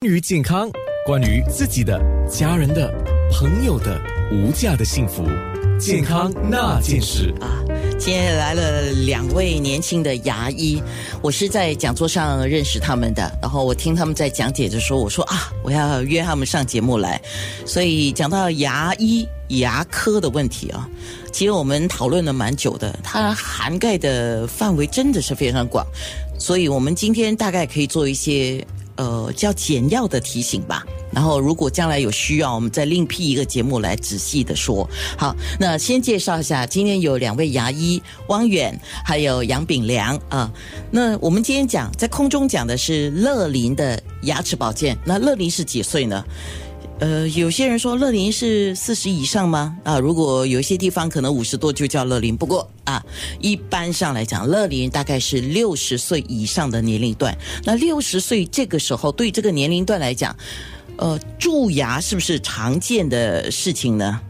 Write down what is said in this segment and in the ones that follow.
关于健康，关于自己的、家人的、朋友的无价的幸福，健康那件事啊，今天来了两位年轻的牙医，我是在讲座上认识他们的，然后我听他们在讲解的时候，我说啊，我要约他们上节目来，所以讲到牙医牙科的问题啊，其实我们讨论了蛮久的，它涵盖的范围真的是非常广，所以我们今天大概可以做一些。呃，叫简要的提醒吧。然后，如果将来有需要，我们再另辟一个节目来仔细的说。好，那先介绍一下，今天有两位牙医，汪远还有杨炳良啊。那我们今天讲在空中讲的是乐林的牙齿保健。那乐林是几岁呢？呃，有些人说乐龄是四十以上吗？啊，如果有一些地方可能五十多就叫乐龄，不过啊，一般上来讲，乐龄大概是六十岁以上的年龄段。那六十岁这个时候，对这个年龄段来讲，呃，蛀牙是不是常见的事情呢？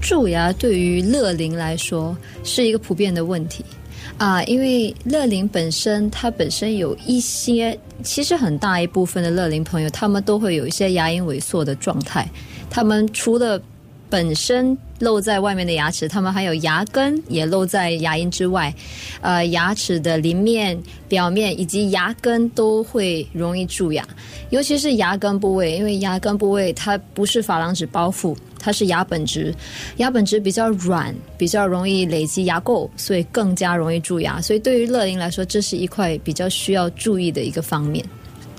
蛀牙对于乐龄来说是一个普遍的问题。啊，因为乐龄本身，它本身有一些，其实很大一部分的乐龄朋友，他们都会有一些牙龈萎缩的状态。他们除了本身露在外面的牙齿，他们还有牙根也露在牙龈之外。呃，牙齿的邻面、表面以及牙根都会容易蛀牙，尤其是牙根部位，因为牙根部位它不是珐琅质包覆。它是牙本质，牙本质比较软，比较容易累积牙垢，所以更加容易蛀牙。所以对于乐龄来说，这是一块比较需要注意的一个方面。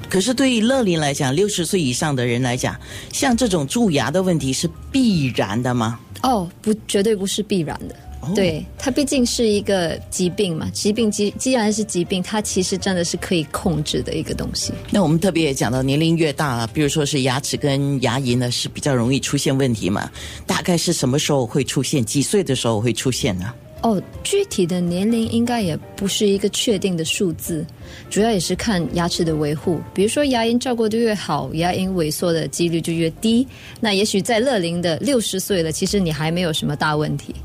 可是对于乐龄来讲，六十岁以上的人来讲，像这种蛀牙的问题是必然的吗？哦，不，绝对不是必然的。对它毕竟是一个疾病嘛，疾病既既然是疾病，它其实真的是可以控制的一个东西。那我们特别也讲到，年龄越大，比如说是牙齿跟牙龈呢，是比较容易出现问题嘛。大概是什么时候会出现？几岁的时候会出现呢？哦，具体的年龄应该也不是一个确定的数字，主要也是看牙齿的维护。比如说牙龈照顾的越好，牙龈萎缩的几率就越低。那也许在乐龄的六十岁了，其实你还没有什么大问题。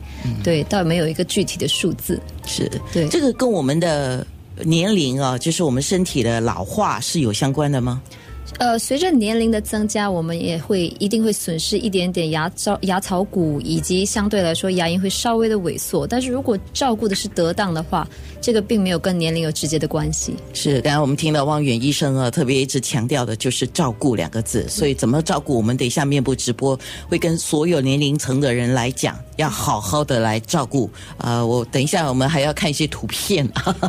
对，倒没有一个具体的数字。是，对，这个跟我们的年龄啊，就是我们身体的老化是有相关的吗？呃，随着年龄的增加，我们也会一定会损失一点点牙槽、牙槽骨，以及相对来说牙龈会稍微的萎缩。但是如果照顾的是得当的话，这个并没有跟年龄有直接的关系。是，刚才我们听到汪远医生啊，特别一直强调的就是照顾两个字。所以怎么照顾，我们等一下面部直播会跟所有年龄层的人来讲，要好好的来照顾。呃，我等一下我们还要看一些图片。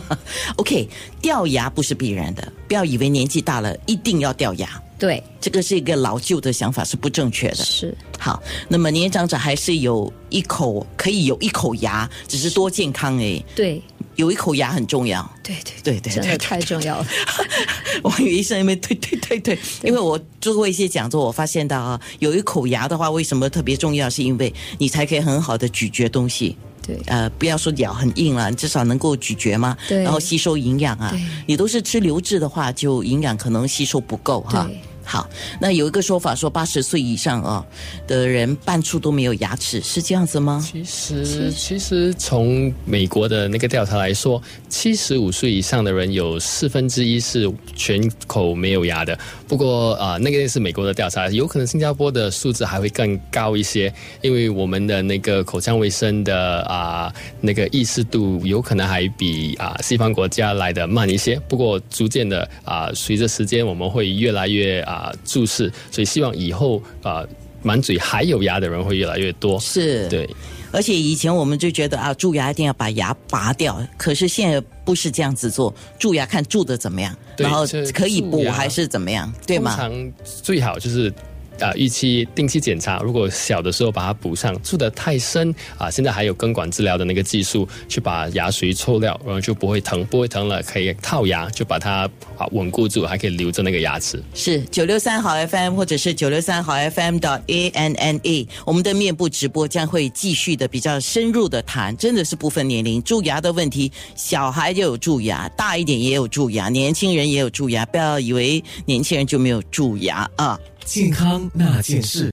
OK，掉牙不是必然的，不要以为年纪大了一定要掉牙。对，这个是一个老旧的想法，是不正确的。是好，那么年长者还是有一口可以有一口牙，只是多健康哎。对，有一口牙很重要。对对对对，真的太重要了。王宇医生因为对对对对，因为我做过一些讲座，我发现到啊，有一口牙的话，为什么特别重要？是因为你才可以很好的咀嚼东西。对，呃，不要说咬很硬了，至少能够咀嚼嘛。对，然后吸收营养啊。你都是吃流质的话，就营养可能吸收不够哈。好，那有一个说法说八十岁以上啊的人半处都没有牙齿，是这样子吗？其实，其实从美国的那个调查来说，七十五岁以上的人有四分之一是全口没有牙的。不过啊，那个是美国的调查，有可能新加坡的数字还会更高一些，因为我们的那个口腔卫生的啊那个意识度有可能还比啊西方国家来的慢一些。不过逐渐的啊，随着时间，我们会越来越啊。啊，注视，所以希望以后啊，满嘴还有牙的人会越来越多。是对，而且以前我们就觉得啊，蛀牙一定要把牙拔掉，可是现在不是这样子做，蛀牙看蛀的怎么样，然后可以补还是怎么样，对吗？通常最好就是。啊，预期定期检查，如果小的时候把它补上，蛀得太深啊，现在还有根管治疗的那个技术，去把牙髓抽掉，然后就不会疼，不会疼了，可以套牙，就把它啊稳固住，还可以留着那个牙齿。是九六三好 FM 或者是九六三好 FM 的 A N N A，我们的面部直播将会继续的比较深入的谈，真的是不分年龄，蛀牙的问题，小孩就有蛀牙，大一点也有蛀牙，年轻人也有蛀牙，不要以为年轻人就没有蛀牙啊。健康那件事。